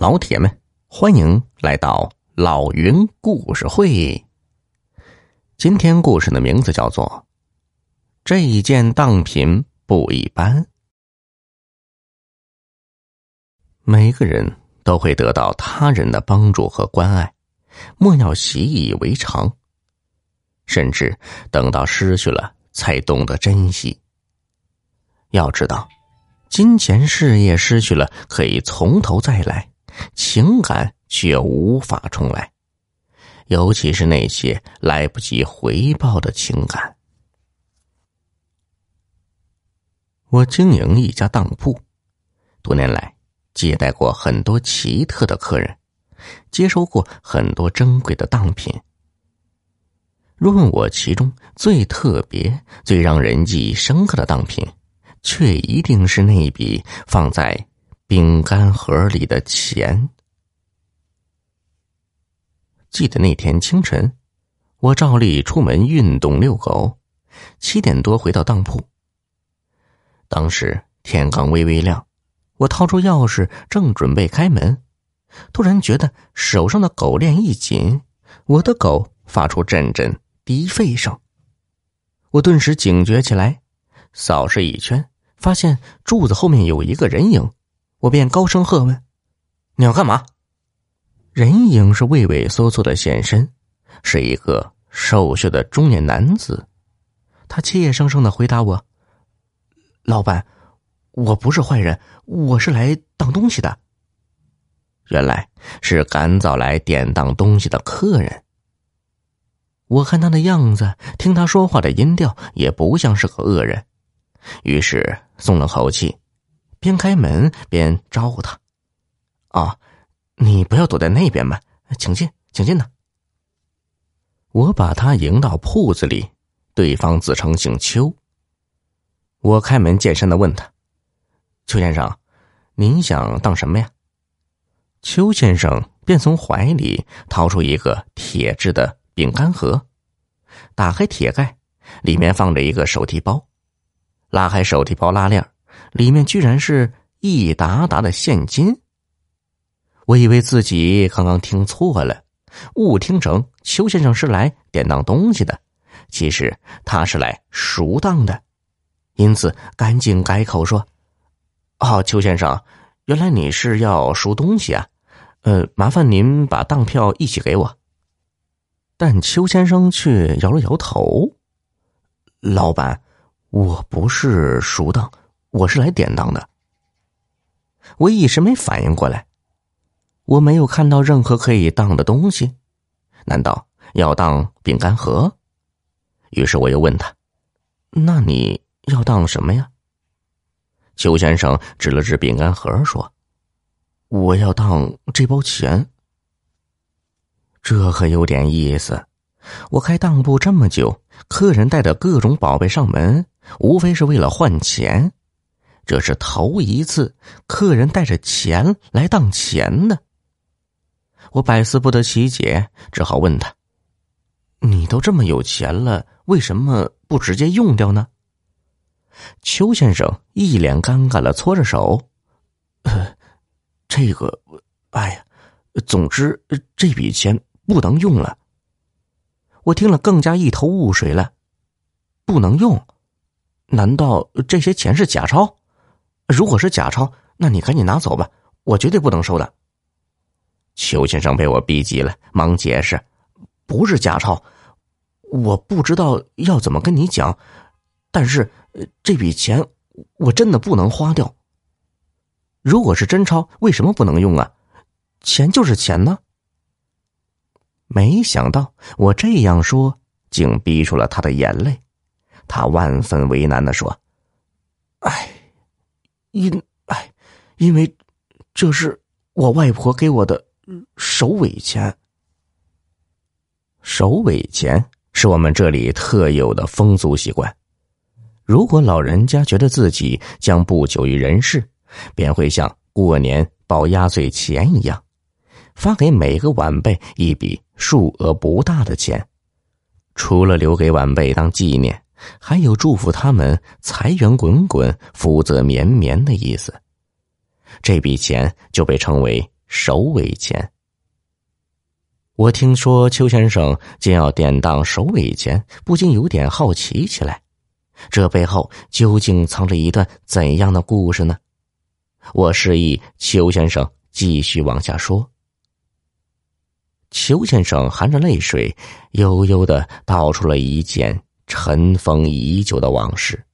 老铁们，欢迎来到老云故事会。今天故事的名字叫做《这一件当品不一般》。每个人都会得到他人的帮助和关爱，莫要习以为常，甚至等到失去了才懂得珍惜。要知道，金钱、事业失去了可以从头再来。情感却无法重来，尤其是那些来不及回报的情感。我经营一家当铺，多年来接待过很多奇特的客人，接收过很多珍贵的当品。若问我其中最特别、最让人记忆深刻的当品，却一定是那笔放在。饼干盒里的钱。记得那天清晨，我照例出门运动遛狗，七点多回到当铺。当时天刚微微亮，我掏出钥匙正准备开门，突然觉得手上的狗链一紧，我的狗发出阵阵低吠声。我顿时警觉起来，扫视一圈，发现柱子后面有一个人影。我便高声喝问：“你要干嘛？”人影是畏畏缩缩的现身，是一个瘦削的中年男子。他怯生生的回答我：“老板，我不是坏人，我是来当东西的。”原来是赶早来典当东西的客人。我看他的样子，听他说话的音调，也不像是个恶人，于是松了口气。边开门边招呼他：“啊，你不要躲在那边嘛，请进，请进呐。”我把他迎到铺子里，对方自称姓邱。我开门见山的问他：“邱先生，您想当什么呀？”邱先生便从怀里掏出一个铁制的饼干盒，打开铁盖，里面放着一个手提包，拉开手提包拉链。里面居然是一沓沓的现金，我以为自己刚刚听错了，误听成邱先生是来典当东西的，其实他是来赎当的，因此赶紧改口说：“哦，邱先生，原来你是要赎东西啊？呃，麻烦您把当票一起给我。”但邱先生却摇了摇头：“老板，我不是赎当。”我是来典当的，我一时没反应过来，我没有看到任何可以当的东西，难道要当饼干盒？于是我又问他：“那你要当什么呀？”邱先生指了指饼干盒说：“我要当这包钱。”这可有点意思。我开当铺这么久，客人带着各种宝贝上门，无非是为了换钱。这是头一次，客人带着钱来当钱的。我百思不得其解，只好问他：“你都这么有钱了，为什么不直接用掉呢？”邱先生一脸尴尬的搓着手：“ 这个，哎呀，总之这笔钱不能用了。”我听了更加一头雾水了，不能用？难道这些钱是假钞？如果是假钞，那你赶紧拿走吧，我绝对不能收的。邱先生被我逼急了，忙解释：“不是假钞，我不知道要怎么跟你讲，但是这笔钱我真的不能花掉。如果是真钞，为什么不能用啊？钱就是钱呢。”没想到我这样说，竟逼出了他的眼泪。他万分为难的说：“。”因哎，因为这是我外婆给我的首尾钱。首尾钱是我们这里特有的风俗习惯。如果老人家觉得自己将不久于人世，便会像过年报压岁钱一样，发给每个晚辈一笔数额不大的钱，除了留给晚辈当纪念。还有祝福他们财源滚滚、福泽绵绵的意思。这笔钱就被称为首尾钱。我听说邱先生将要典当首尾钱，不禁有点好奇起来。这背后究竟藏着一段怎样的故事呢？我示意邱先生继续往下说。邱先生含着泪水，悠悠的道出了一件尘封已久的往事。